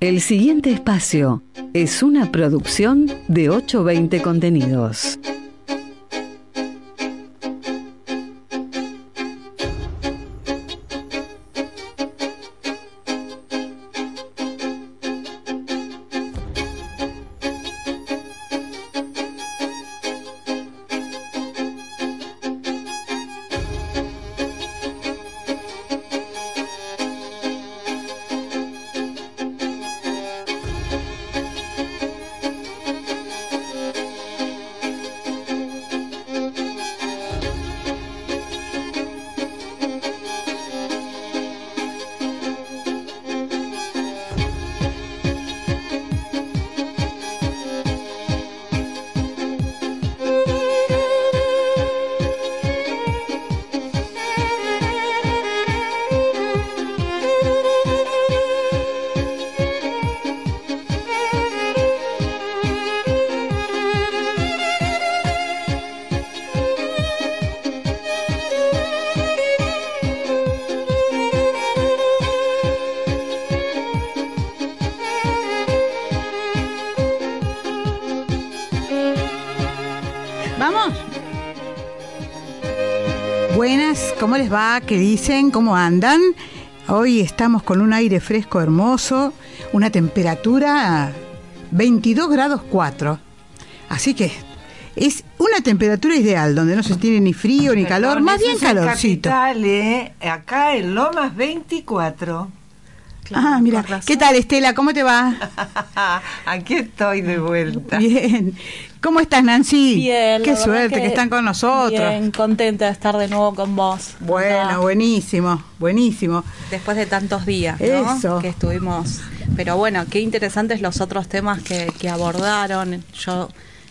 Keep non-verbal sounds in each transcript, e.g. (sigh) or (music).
el siguiente espacio es una producción de 820 contenidos. Va? ¿Qué dicen? ¿Cómo andan? Hoy estamos con un aire fresco hermoso, una temperatura 22 grados 4. Así que es una temperatura ideal, donde no se tiene ni frío ni calor, más bien calorcito. Capital, ¿eh? Acá en Lomas 24. Ah, mira. ¿Qué tal, Estela? ¿Cómo te va? (laughs) Aquí estoy de vuelta. Bien. ¿Cómo estás, Nancy? Bien. Qué suerte que, están con nosotros. Bien, contenta de estar de nuevo con vos. Bueno, buenísimo, buenísimo. Después de tantos días, ¿no? Eso. Que estuvimos. Pero bueno, qué interesantes los otros temas que, que abordaron. Yo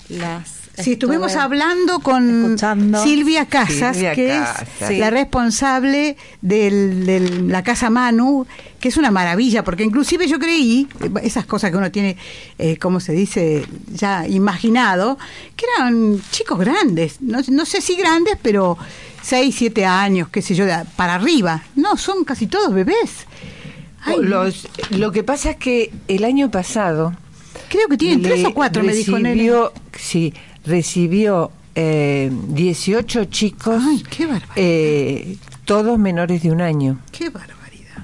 las Sí, estuvimos hablando con Silvia Casas, que es la responsable de la Casa Manu, que es una maravilla, porque inclusive yo creí, esas cosas que uno tiene, eh, como se dice, ya imaginado, que eran chicos grandes, no, sé si grandes, pero 6, 7 años, qué sé yo, para arriba. No, son casi todos bebés. Los, lo que pasa es que el año pasado... Creo que tienen tres o cuatro, me dijo Sí, recibió eh, 18 chicos, eh, todos menores de un año. ¡Qué barbaridad!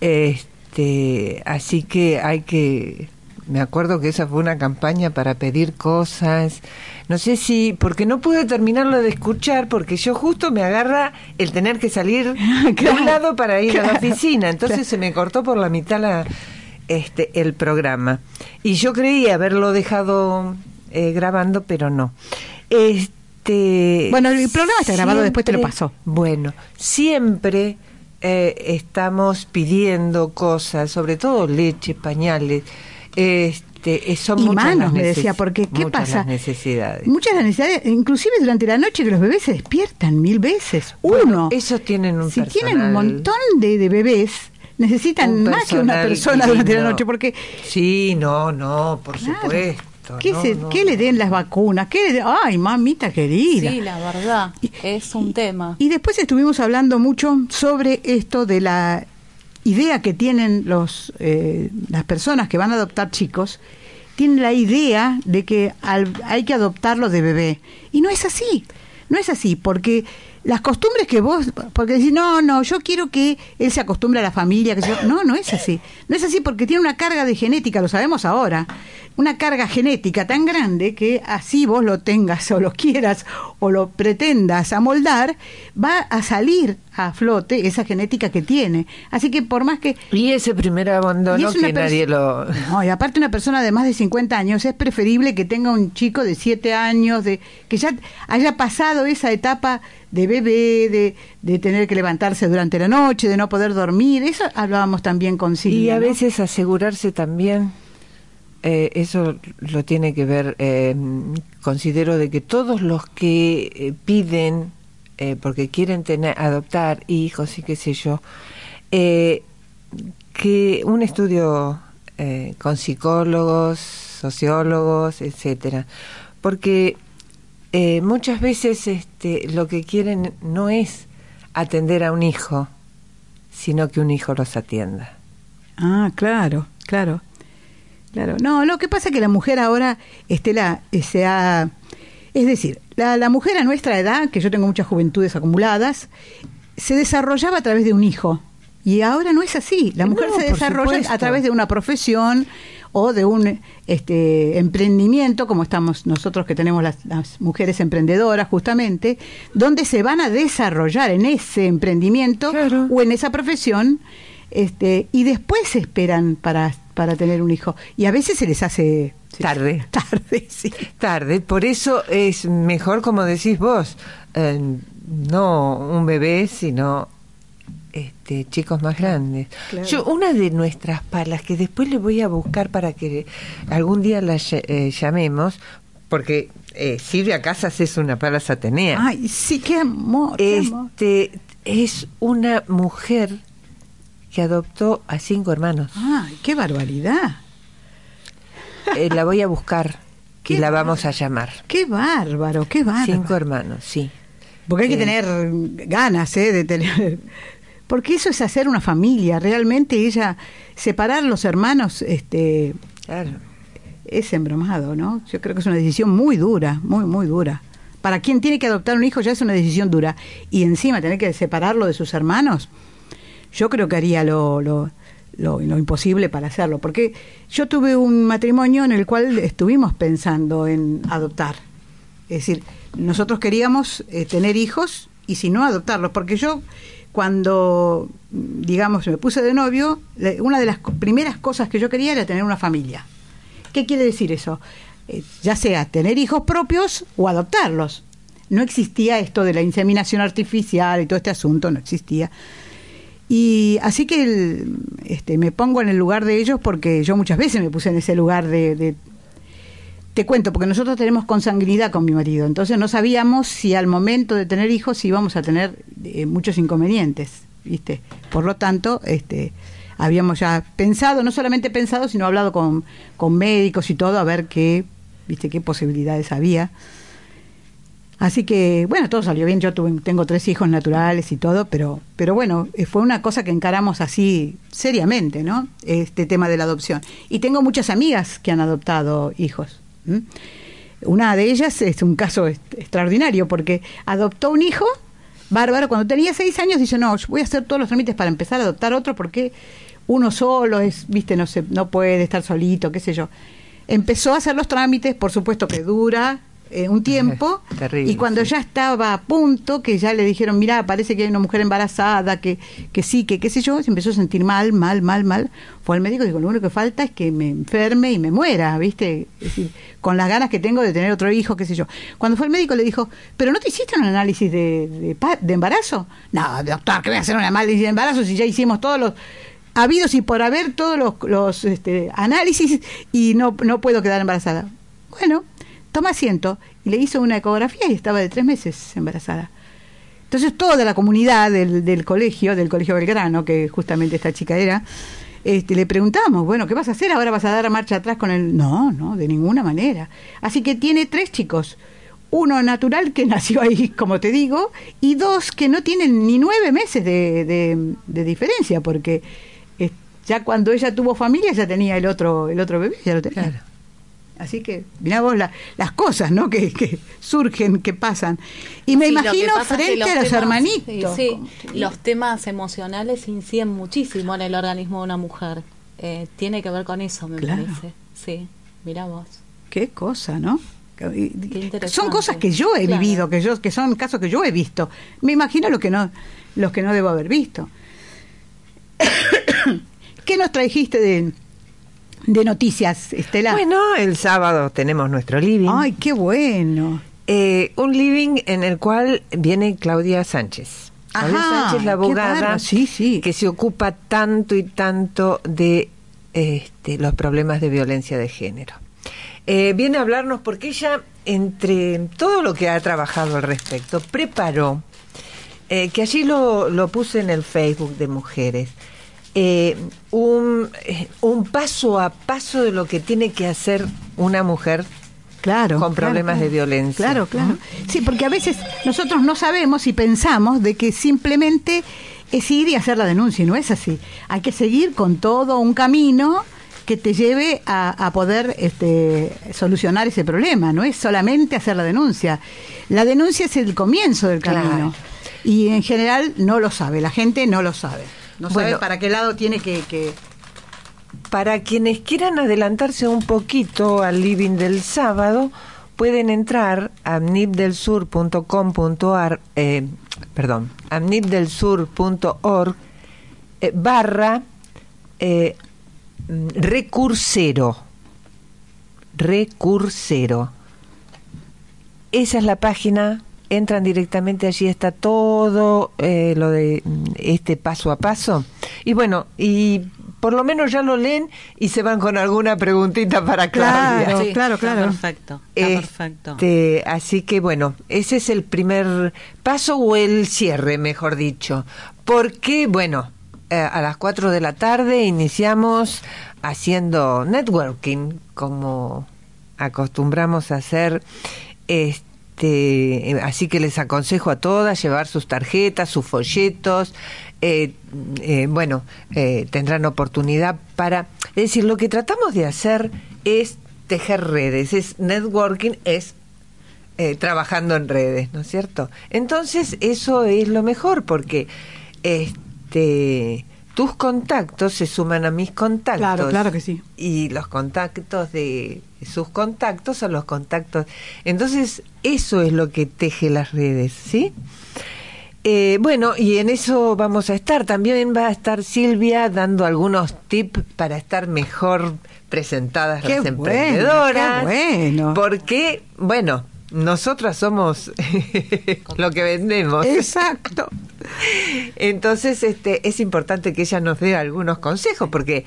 Este, así que hay que... Me acuerdo que esa fue una campaña para pedir cosas. No sé si, porque no pude terminarlo de escuchar, porque yo justo me agarra el tener que salir (laughs) de un lado para ir a la oficina. Entonces se me cortó por la mitad la, este, el programa. Y yo creí haberlo dejado eh, grabando, pero no. Este, bueno, el programa está grabado, después te lo pasó. Bueno, siempre eh, estamos pidiendo cosas, sobre todo leche, pañales. Este, son y muchas manos, me decía, porque ¿qué pasa? necesidades. Muchas necesidades, inclusive durante la noche que los bebés se despiertan mil veces. Uno. esos tienen un Si tienen un montón de, de bebés, necesitan más que una persona durante la noche, porque... Sí, no, no, por supuesto. ¿Qué, le den las vacunas? ¿Qué Ay, mamita querida. Sí, la verdad, es un tema. Y después estuvimos hablando mucho sobre esto de la idea que tienen los eh, las personas que van a adoptar chicos, tienen la idea de que hay que adoptarlo de bebé. Y no es así, no es así, porque las costumbres que vos, porque decís, no, no, yo quiero que él se acostumbre a la familia, que no, no es así, no es así porque tiene una carga de genética, lo sabemos ahora, una carga genética tan grande que así vos lo tengas (laughs) o lo quieras o lo pretendas amoldar, va a salir a flote esa genética que tiene. Así que por más que... Y ese primer abandono que nadie lo... (laughs) No, y aparte una persona de más de 50 años es preferible que tenga un chico de 7 años, de que ya haya pasado esa etapa de bebé, de, de tener que levantarse durante la noche, de no poder dormir. Eso hablábamos también con Silvia. Y a veces asegurarse también eh, eso lo tiene que ver, eh, considero de que todos los que eh, piden, porque quieren tener, adoptar hijos y qué sé yo, que un estudio con psicólogos, sociólogos, etcétera, porque muchas veces este, lo que quieren no es atender a un hijo, sino que un hijo los atienda. Ah, claro, claro. Claro, no, lo que pasa es que la mujer ahora, Estela, eh, se ha... Es decir, la, la mujer a nuestra edad, que yo tengo muchas juventudes acumuladas, se desarrollaba a través de un hijo. Y ahora no es así. La mujer se desarrolla a través de una profesión o de un este, emprendimiento, como estamos nosotros que tenemos las, las, mujeres emprendedoras justamente, donde se van a desarrollar en ese emprendimiento o en esa profesión este, y después esperan para, para tener un hijo. Y a veces se les hace tarde. (laughs) Tarde, sí. Tarde. Por eso es mejor, como decís vos, eh, no un bebé, sino este, chicos más grandes. Yo, una de nuestras palas, que después le voy a buscar para que algún día la eh, llamemos, porque eh, Silvia Casas es una pala satenea. Ay, sí, qué amor. este, Es una mujer que adoptó a cinco hermanos. ¡Ay, qué barbaridad! Eh, la voy a buscar (laughs) y la vamos a llamar. ¡Qué bárbaro, qué bárbaro! Cinco hermanos, sí. Porque hay que tener ganas, ¿eh? De tener... (laughs) Porque eso es hacer una familia. Realmente ella, separar los hermanos, este... Claro. Es embromado, ¿no? Yo creo que es una decisión muy dura, muy, muy dura. Para quien tiene que adoptar un hijo ya es una decisión dura. Y encima tener que separarlo de sus hermanos yo creo que haría lo, lo, lo, imposible para hacerlo, porque yo tuve un matrimonio en el cual estuvimos pensando en adoptar. Es decir, nosotros queríamos eh, tener hijos y si no, adoptarlos, porque yo cuando, digamos, me puse de novio, una de las primeras cosas que yo quería era tener una familia. ¿Qué quiere decir eso? Eh, ya sea tener hijos propios o adoptarlos. No existía esto de la inseminación artificial y todo este asunto, no existía. Y así que este, me pongo en el lugar de ellos porque yo muchas veces me puse en ese lugar de, Te cuento, porque nosotros tenemos consanguinidad con mi marido, entonces no sabíamos si al momento de tener hijos íbamos a tener eh, muchos inconvenientes, ¿viste? Por lo tanto, este, habíamos ya pensado, no solamente pensado, sino hablado con, con médicos y todo, a ver qué, ¿viste? qué posibilidades había. Así que, bueno, todo salió bien. Yo tuve, tengo tres hijos naturales y todo, pero, pero bueno, eh, fue una cosa que encaramos así seriamente, ¿no? Este tema de la adopción. Y tengo muchas amigas que han adoptado hijos. Una de ellas es un caso extraordinario porque adoptó un hijo, bárbaro, cuando tenía seis años dice, no, voy a hacer todos los trámites para empezar a adoptar otro porque uno solo es, viste, no, se, no puede estar solito, qué sé yo. Empezó a hacer los trámites, por supuesto que dura, eh, un tiempo (laughs) y cuando ya estaba a punto, que ya le dijeron, mira, parece que hay una mujer embarazada, que, que sí, que qué sé yo, se empezó a sentir mal, mal, mal, mal, fue al médico y dijo, lo único que falta es que me enferme y me muera, ¿viste? Es decir, con las ganas que tengo de tener otro hijo, qué sé yo. Cuando fue el médico le dijo, pero ¿no te hiciste un análisis de, de, embarazo? No, doctor, que voy a hacer un análisis de embarazo si ya hicimos todos los habidos y por haber todos los, los este, análisis y no, no puedo quedar embarazada. Bueno, toma asiento y le hizo una ecografía y estaba de tres meses embarazada. Entonces toda la comunidad del, del colegio, del colegio Belgrano, que justamente esta chica era, este, le preguntamos, bueno, ¿qué vas a hacer? ¿Ahora vas a dar marcha atrás con el...? No, no, de ninguna manera. Así que tiene tres chicos. Uno natural que (laughs) nació ahí, como te digo, y dos que no tienen ni nueve meses de, de, diferencia, porque eh, ya cuando ella tuvo familia ya tenía el otro, el otro bebé, ya lo tenía. Así que, mirá vos las cosas, ¿no? Que, surgen, que pasan. Y me imagino frente a los hermanitos. Sí, los temas emocionales inciden muchísimo en el organismo de una mujer. Eh, tiene que ver con eso, me parece. Sí. Mira vos. Qué cosa, ¿no? son cosas que yo he vivido, que yo que son casos que yo he visto. Me imagino lo que no los que no debo haber visto. (coughs) ¿Qué nos trajiste de, de noticias, Estela? Bueno, el sábado tenemos nuestro living. Ay, qué bueno. Eh, un living en el cual viene Claudia Sánchez. Claudia Sánchez, la abogada sí, sí. que se ocupa tanto y tanto de este, los problemas de violencia de género. Eh, viene a hablarnos porque ella, entre todo lo que ha trabajado al respecto, preparó, eh, que allí lo, lo, puse en el Facebook de mujeres, eh, un, un, paso a paso de lo que tiene que hacer una mujer claro, con problemas de violencia. Claro, claro. Sí, porque a veces nosotros no sabemos y pensamos de que simplemente es ir y hacer la denuncia, y no es así. Hay que seguir con todo un camino que te lleve a, poder este, solucionar ese problema, no es solamente hacer la denuncia. La denuncia es el comienzo del camino y en general no lo sabe, la gente no lo sabe. No sabe para qué lado tiene que, Para quienes quieran adelantarse un poquito al living del sábado, pueden entrar a amnipdelsur.com.ar, eh, perdón, amnipdelsur.org eh, barra eh, recursero. Recursero. Esa es la página. Entran directamente allí, está todo eh, lo de mm, este paso a paso. Y bueno, y por lo menos ya lo leen y se van con alguna preguntita para Claudia. Claro, claro, perfecto, perfecto. Este, así que bueno, ese es el primer paso o el cierre, mejor dicho. Porque, bueno, eh, a las 4 de la tarde iniciamos haciendo networking, como acostumbramos a hacer. Este, así que les aconsejo a todas llevar sus tarjetas, sus folletos. Eh, eh, bueno, tendrán oportunidad para. Es decir, lo que tratamos de hacer es tejer redes, es networking, es trabajando en redes, ¿no es cierto? Entonces, eso es lo mejor porque este, tus contactos se suman a mis contactos. Claro, claro que sí. Y los contactos de sus contactos son los contactos. Entonces, eso es lo que teje las redes, ¿sí? Eh, bueno, y en eso vamos a estar. También va a estar Silvia dando algunos tips para estar mejor presentadas las emprendedoras. Qué bueno. Porque, bueno, nosotras somos (laughs) lo que vendemos. Exacto. Entonces, este, es importante que ella nos dé algunos consejos, porque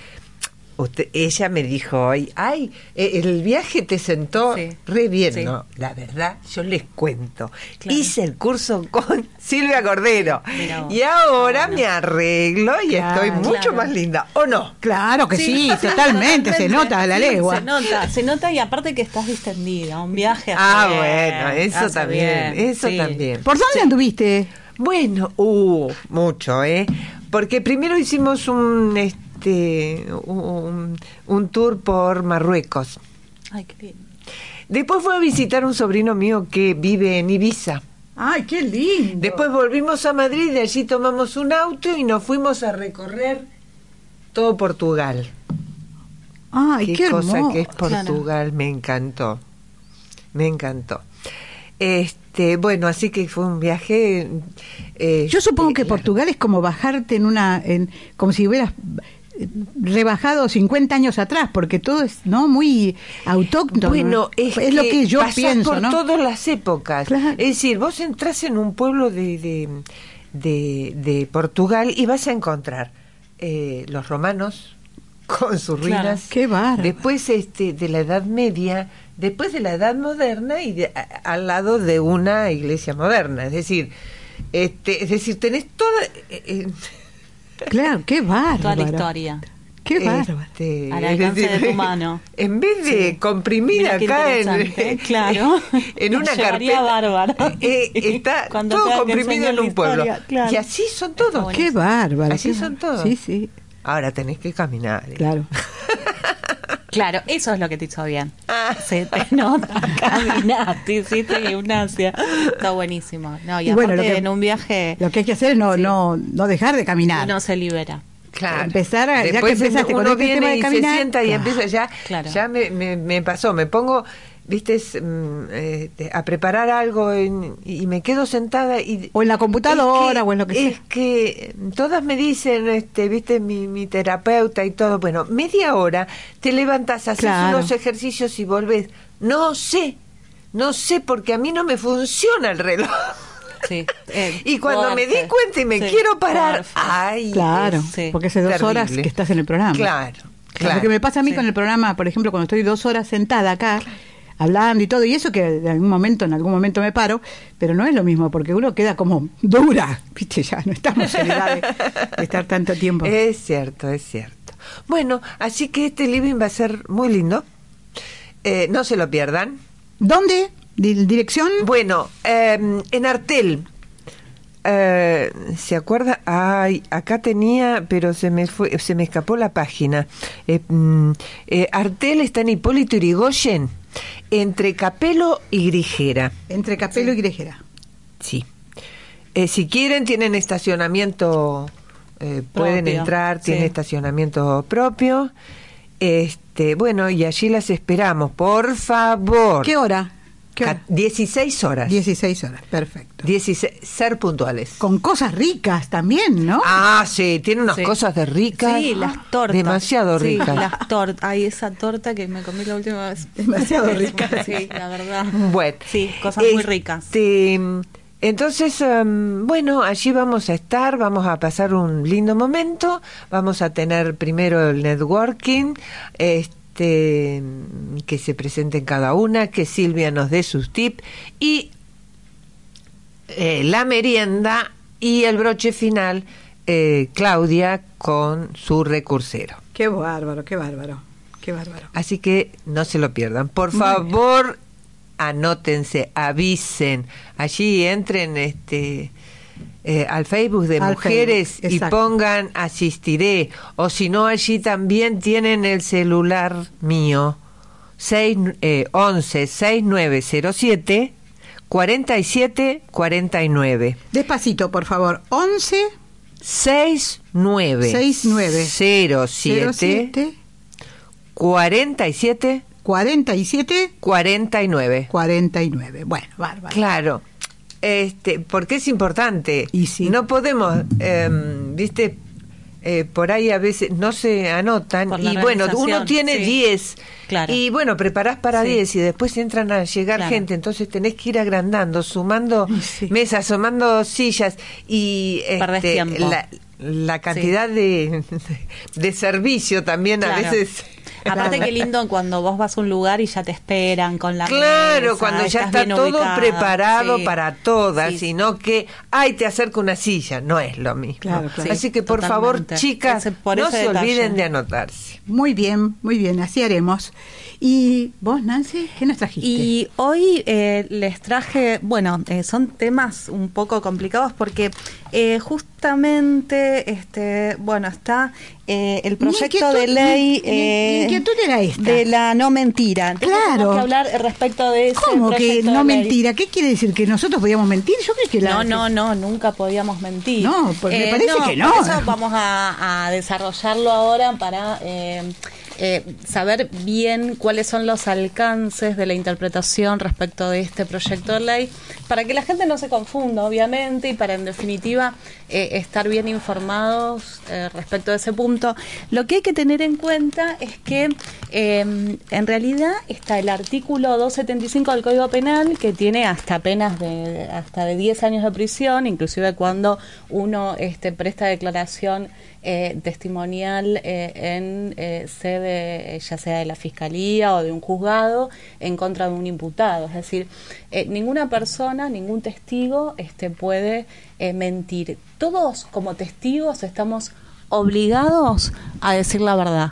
usted, ella me dijo hoy, ay, eh, el viaje te sentó re bien, ¿no? La verdad, yo les cuento. Hice el curso con (laughs) Silvia Cordero y ahora me arreglo y estoy mucho más linda, ¿o no? Claro que sí, (laughs) totalmente, se nota a la legua. Se nota, se nota y aparte que estás distendida, un viaje. Ah, bueno, eso también, eso también. ¿Por dónde anduviste? Bueno, uh, mucho, ¿eh? Porque primero hicimos un este un, tour por Marruecos. Ay, qué lindo. Después fue a visitar un sobrino mío que vive en Ibiza. ¡Ay, qué lindo! Después volvimos a Madrid, de allí tomamos un auto y nos fuimos a recorrer todo Portugal. ¡Ay, qué, cosa que es Portugal! Me encantó. Me encantó. Este, bueno, así que fue un viaje. Eh, Yo supongo que Portugal es como bajarte en una, en, como si hubieras rebajado 50 años atrás, porque todo es no muy autóctono. Bueno, es, lo que yo pienso, por todas las épocas. Es decir, vos entras en un pueblo de, de, de, Portugal y vas a encontrar eh, los romanos (laughs) con sus ruinas. Qué Después este, de la Edad Media, después de la Edad Moderna y al lado de una iglesia moderna. Es decir, este, es decir, tenés toda... Eh, eh, Claro, qué bárbaro. Toda la historia. Qué bárbaro. Este, Al alcance de tu (laughs) mano. En vez de comprimir acá en, (laughs) claro. en una (laughs) carpeta, bárbaro. Eh, está todo comprimido en un pueblo. Y así son todos. Qué bárbaro. Así son todos. Sí, sí. Ahora tenés que caminar. ¿eh? Claro. Claro, eso es lo que te hizo bien. Ah. Se te (laughs) nota, caminaste, hiciste gimnasia. Está buenísimo. No, y, bueno, en un viaje. Lo que hay que hacer es no, no, no dejar de caminar. No se libera. empezar a, ya que empezaste con este tema de caminar, se sienta y empieza ya, ya me, me, pasó, me pongo viste mm, este, a preparar algo y me quedo sentada y o en la computadora o en lo que sea. es que todas me dicen este viste mi, mi terapeuta y todo. Bueno media hora te levantas haces unos ejercicios y volvés. No sé no sé porque a mí no me funciona el reloj. Sí, (laughs) eh, y cuando me di cuenta y me quiero parar, ay, claro, porque hace dos horas que estás en el programa. Claro, claro. Lo que me pasa a mí con el programa, por ejemplo, cuando estoy dos horas sentada acá, hablando y todo, y eso que en algún momento, en algún momento me paro, pero no es lo mismo, porque uno queda como dura, (laughs) viste, ya no estamos en edad de, estar tanto tiempo. Es cierto, es cierto. Bueno, así que este living va a ser muy lindo. Eh, no se lo pierdan. ¿Dónde? ¿Dirección? Bueno, em, en Artel. Eh, ¿Se acuerda? Ay, acá tenía, pero se me fue, se me escapó la página. Eh, mm, Artel está en Hipólito Yrigoyen entre Capelo y Grigera. Entre Capelo y Grigera. Sí. Eh, si quieren, tienen estacionamiento, eh, pueden entrar, tienen estacionamiento propio. Este, bueno, y allí las esperamos, por favor. ¿Qué hora? 16 horas. 16 horas, perfecto. 16, ser puntuales. Con cosas ricas también, ¿no? Ah, sí, tiene unas cosas de ricas. Sí, las tortas. Demasiado ricas. Sí, las tortas. Ay, esa torta que me comí la última vez. Demasiado (laughs) rica. sí, la verdad. Bueno. Sí, cosas muy ricas. Este, entonces, em, bueno, allí vamos a estar, vamos a pasar un lindo momento, vamos a tener primero el networking, este este, que se presenten cada una, que Silvia nos dé sus tips y eh, la merienda y el broche final, eh, Claudia con su recursero. Qué bárbaro, qué bárbaro, qué bárbaro. Así que no se lo pierdan. Por favor, anótense, avisen. Allí entren este eh, al Facebook de mujeres y pongan asistiré o si no allí también tienen el celular mío. 6, eh, 11 6907 47 49 despacito por favor. 11 69 69 07 47 47 49 49 bueno bárbaro. Claro este, porque es importante. Y si no podemos, em, viste, eh, por ahí a veces no se anotan y bueno, uno tiene 10 y bueno, preparás para 10 y después entran a llegar gente, entonces tenés que ir agrandando, sumando (laughs) mesas, sumando sillas y este, la, la, cantidad de, (laughs) de, servicio también a veces Aparte qué lindo cuando vos vas a un lugar y ya te esperan con la Claro, cuando ya está todo preparado para todas, sino que, ay, te acerco una silla, no es lo mismo. Así que por favor, chicas, no se olviden de anotarse. Muy bien, muy bien, así haremos. ¿Y vos, Nancy, qué nos trajiste? Y hoy eh, les traje, bueno, eh, son temas un poco complicados porque eh, justamente, este, bueno, está el proyecto de ley de la no mentira. claro. que hablar respecto de ese ¿Cómo que no mentira? ¿Qué quiere decir? ¿Que nosotros podíamos mentir? Yo creo que la... No, no, no, nunca podíamos mentir. No, porque me parece que no. Por eso vamos a, a desarrollarlo ahora para eh, saber bien cuáles son los alcances de la interpretación respecto de este proyecto de ley, para que la gente no se confunda, obviamente, y para, en definitiva, eh, estar bien informados eh, respecto de ese punto. Lo que hay que tener en cuenta es que, en realidad, está el artículo 275 del Código Penal, que tiene hasta penas de, hasta de 10 años de prisión, inclusive cuando uno este, presta declaración eh, testimonial eh, en eh, sede ya sea de la fiscalía o de un juzgado en contra de un imputado. Es decir, ninguna persona, ningún testigo este, puede mentir. Todos como testigos estamos obligados a decir la verdad.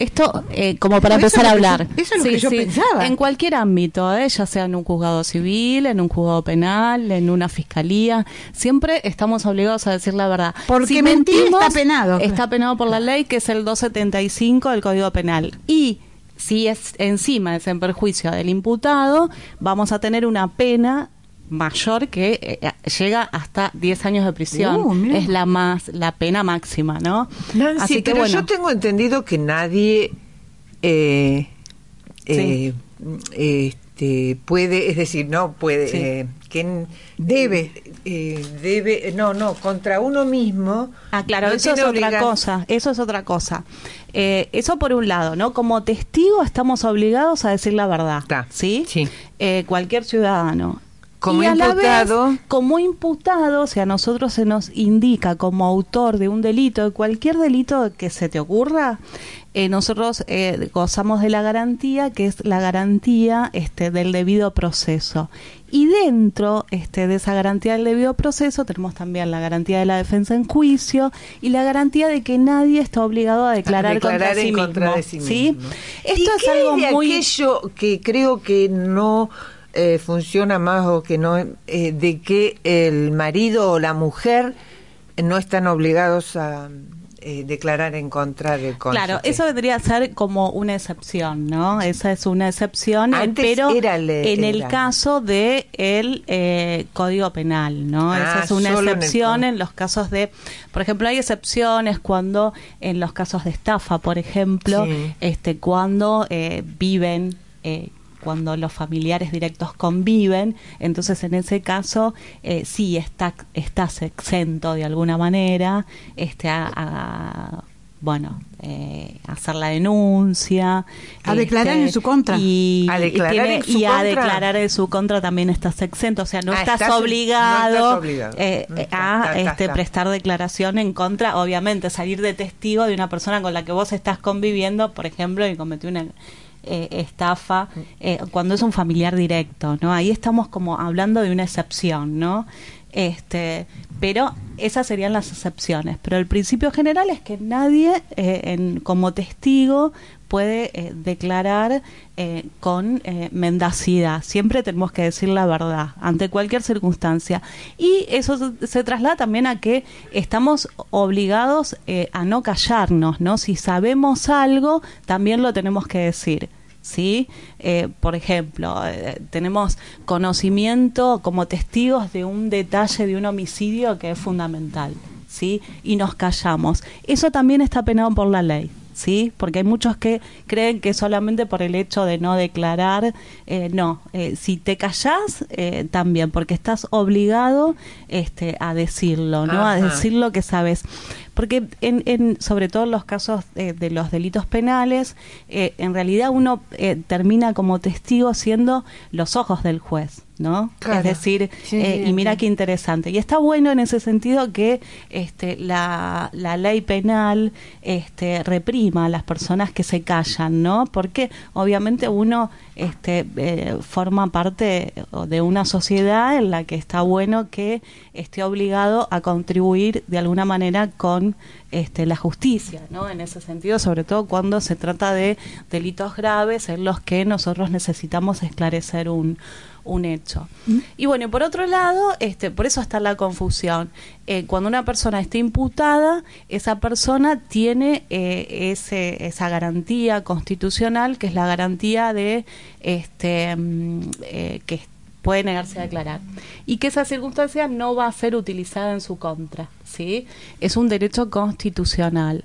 Esto eh, como para empezar a hablar. eso es lo que yo pensaba. En cualquier ámbito, ¿eh? ya sea en un juzgado civil, en un juzgado penal, en una fiscalía, siempre estamos obligados a decir la verdad. Porque mentir está penado. Está penado por la ley, que es el 275 del Código Penal. Y si es encima es en perjuicio del imputado, vamos a tener una pena mayor que eh, llega hasta 10 años de prisión. Uh, es la más la pena máxima, ¿no? Así que, pero yo tengo entendido que nadie eh, eh, este, puede, es decir, no puede, que debe, debe, no, no, contra uno mismo. Ah, claro, eso es otra cosa, eso es otra cosa. eso por un lado, ¿no? Como testigo estamos obligados a decir la verdad, ¿sí? Sí. cualquier ciudadano como imputado. como imputado, o sea, a nosotros se nos indica como autor de un delito, de cualquier delito que se te ocurra, eh, nosotros eh, gozamos de la garantía, que es la garantía este, del debido proceso. Y dentro este, de esa garantía del debido proceso tenemos también la garantía de la defensa en juicio y la garantía de que nadie está obligado a declarar, contra, sí mismo, de sí mismo. Esto es algo muy... aquello que creo que no eh, funciona más o que no, eh, de que el marido o la mujer no están obligados a eh, declarar en contra del cónyuge. Claro, eso vendría a ser como una excepción, ¿no? Esa es una excepción, pero en el caso de el Código Penal, ¿no? Esa ah, es una excepción en, los casos de, por ejemplo, hay excepciones cuando en los casos de estafa, por ejemplo, este cuando viven eh, cuando los familiares directos conviven, entonces en ese caso eh, sí está, estás exento de alguna manera este, a, bueno, eh, hacer la denuncia. A declarar en este, su contra. Y, a declarar, en su contra? a declarar en su contra también estás exento. O sea, no, ah, estás, obligado, eh, a este, prestar declaración en contra. Obviamente, salir de testigo de una persona con la que vos estás conviviendo, por ejemplo, y cometió una eh, estafa eh, cuando es un familiar directo, ¿no? Ahí estamos como hablando de una excepción, ¿no? Este, pero esas serían las excepciones. Pero el principio general es que nadie eh, como testigo puede eh, declarar eh, con mendacidad. Siempre tenemos que decir la verdad ante cualquier circunstancia. Y eso se, traslada también a que estamos obligados a no callarnos, ¿no? Si sabemos algo, también lo tenemos que decir. ¿sí? Eh, por ejemplo, eh, tenemos conocimiento como testigos de un detalle de un homicidio que es fundamental, ¿sí? Y nos callamos. Eso también está penado por la ley. ¿Sí? Porque hay muchos que creen que solamente por el hecho de no declarar, eh, no, si te callás, también, porque estás obligado este, a decirlo, ¿no? A decir lo que sabes. Porque en, en, sobre todo en los casos de los delitos penales, eh, en realidad uno eh, termina como testigo siendo los ojos del juez. ¿No? es decir, eh, y mira qué interesante. Y está bueno en ese sentido que este, la, la ley penal este, reprima a las personas que se callan, ¿no? Porque obviamente uno este, eh, forma parte de una sociedad en la que está bueno que esté obligado a contribuir de alguna manera con este, la justicia, ¿no? En ese sentido, sobre todo cuando se trata de delitos graves en los que nosotros necesitamos esclarecer un, un hecho. ¿Mm? Y bueno, y por otro lado, este, por eso está la confusión. Eh, cuando una persona está imputada, esa persona tiene eh, ese, esa garantía constitucional, que es la garantía de este, mm, eh, que puede negarse a declarar y que esa circunstancia no va a ser utilizada en su contra, ¿sí? Es un derecho constitucional.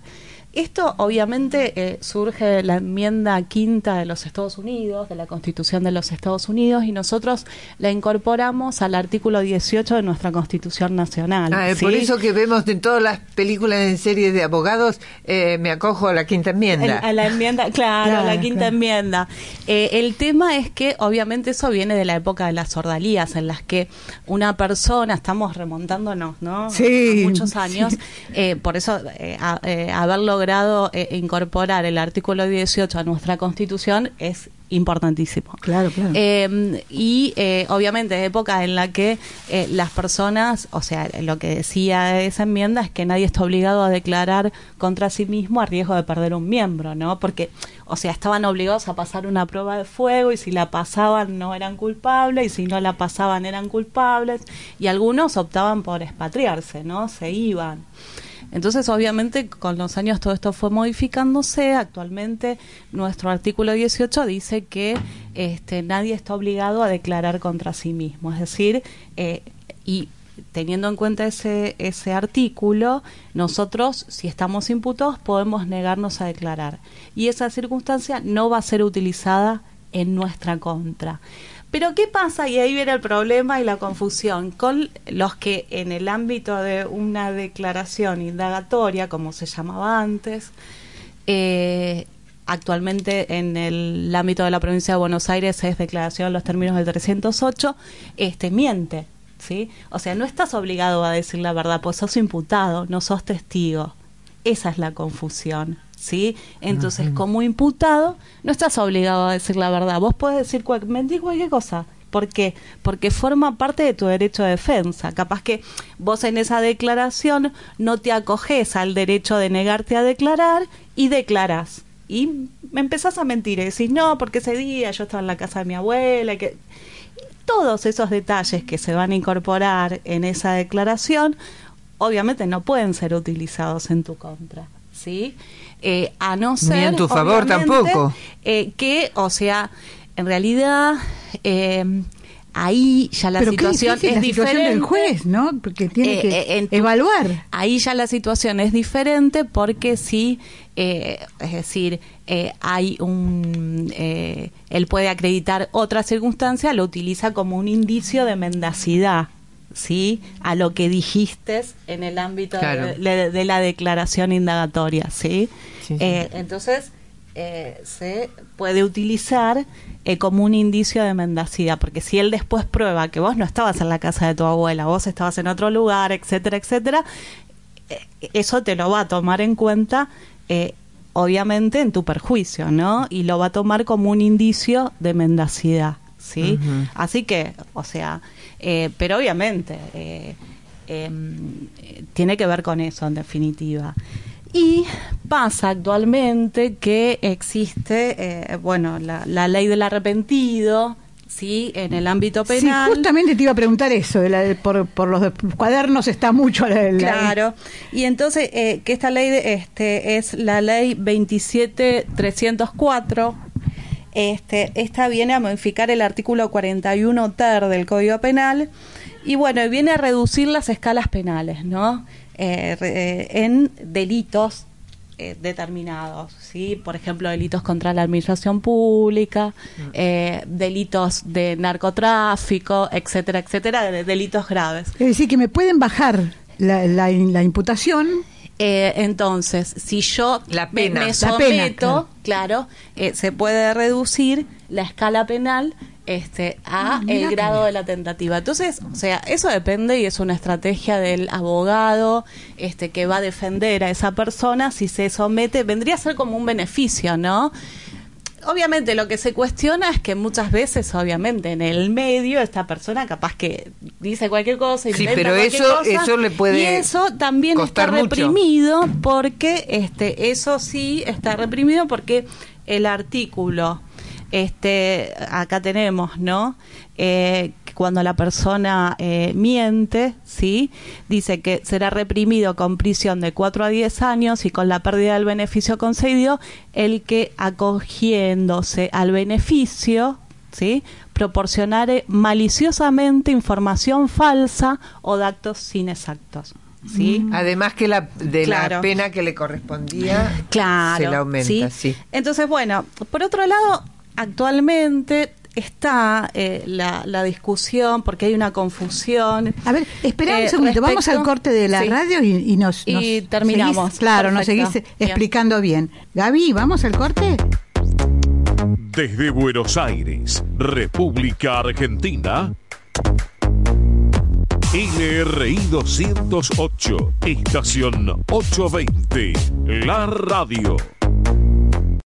Esto obviamente eh, surge de la enmienda quinta de los Estados Unidos, de la Constitución de los Estados Unidos, y nosotros la incorporamos al artículo 18 de nuestra Constitución Nacional. Ah, Por eso que vemos en todas las películas en series de abogados, eh, me acojo a la quinta enmienda. a la enmienda, (laughs) claro, a la quinta enmienda. Eh, el tema es que obviamente eso viene de la época de las sordalías, en las que una persona, estamos remontándonos, ¿no? Sí. muchos años, por eso haber logrado eh, incorporar el artículo 18 a nuestra constitución es importantísimo. Claro, claro. Eh, y eh, obviamente época en la que eh, las personas, o sea, lo que decía esa enmienda es que nadie está obligado a declarar contra sí mismo a riesgo de perder un miembro, ¿no? Porque, o sea, estaban obligados a pasar una prueba de fuego y si la pasaban no eran culpables y si no la pasaban eran culpables y algunos optaban por expatriarse, ¿no? Se iban. Entonces, obviamente, con los años todo esto fue modificándose. Actualmente, nuestro artículo 18 dice que este, nadie está obligado a declarar contra sí mismo. Es decir, eh, y teniendo en cuenta ese, ese artículo, nosotros, si estamos imputados, podemos negarnos a declarar. Y esa circunstancia no va a ser utilizada en nuestra contra. Pero ¿qué pasa? Y ahí viene el problema y la confusión con los que en el ámbito de una declaración indagatoria, como se llamaba antes, eh, actualmente en el ámbito de la provincia de Buenos Aires es declaración en los términos del 308, este miente, ¿sí? O sea, no estás obligado a decir la verdad, pues sos imputado, no sos testigo. Esa es la confusión. ¿Sí? Entonces, como imputado, no estás obligado a decir la verdad. Vos podés decir mentir cualquier cosa. ¿Por qué? Porque forma parte de tu derecho de defensa. Capaz que vos en esa declaración no te acoges al derecho de negarte a declarar y declaras. Y me empezás a mentir y decís, no, porque ese día yo estaba en la casa de mi abuela. que Todos esos detalles que se van a incorporar en esa declaración, obviamente no pueden ser utilizados en tu contra. ¿Sí? Eh, a no ser... Ni en tu favor tampoco. Eh, que, o sea, en realidad... Eh, ahí ya la situación es diferente. del juez, ¿no? Porque tiene que evaluar. Ahí ya la situación es diferente porque sí, es decir, hay un, él puede acreditar otra circunstancia, lo utiliza como un indicio de mendacidad. ¿Sí? a lo que dijiste en el ámbito de, la declaración indagatoria. ¿sí? Eh, entonces, eh, se puede utilizar eh, como un indicio de mendacidad, porque si él después prueba que vos no estabas en la casa de tu abuela, vos estabas en otro lugar, etcétera, etcétera, eso te lo va a tomar en cuenta obviamente en tu perjuicio, ¿no? Y lo va a tomar como un indicio de mendacidad, ¿sí? Así que, o sea, eh, pero obviamente eh, em, tiene que ver con eso, en definitiva. Y pasa actualmente que existe, eh, bueno, la, ley del arrepentido, ¿sí? En el ámbito penal. Sí, justamente te iba a preguntar eso, por, por, los cuadernos está mucho la, Claro, y entonces que esta ley este, es la ley 27304 este, esta viene a modificar el artículo 41 ter del Código Penal y bueno, viene a reducir las escalas penales, ¿no? Eh, eh, en delitos eh, determinados, ¿sí? Por ejemplo, delitos contra la administración pública, mm. delitos de narcotráfico, etcétera, etcétera, delitos graves. Es decir, que me pueden bajar la, la imputación eh, entonces, si yo me, someto, claro, eh, se puede reducir la escala penal este a ah, el grado de la tentativa. Entonces, o sea, eso depende y es una estrategia del abogado este que va a defender a esa persona si se somete, vendría a ser como un beneficio, ¿no? Obviamente lo que se cuestiona es que muchas veces, obviamente, en el medio esta persona capaz que dice cualquier cosa y sí, pero eso, eso le puede y eso también está reprimido porque este eso sí está reprimido porque el artículo este acá tenemos, ¿no? Eh, cuando la persona eh, miente, ¿sí? Dice que será reprimido con prisión de 4 a 10 años y con la pérdida del beneficio concedido el que acogiéndose al beneficio, ¿sí? proporcionare maliciosamente información falsa o datos inexactos. ¿Sí? Mm. Además que la, de la pena que le correspondía claro, se la aumenta. ¿sí? Entonces, bueno, por otro lado, actualmente está eh, la, discusión, porque hay una confusión. A ver, espera un eh, segundo, vamos al corte de la radio y, nos, y terminamos. claro, nos seguís explicando bien. Gaby, ¿vamos al corte? Desde Buenos Aires, República Argentina. LRI 208, estación 820, la radio.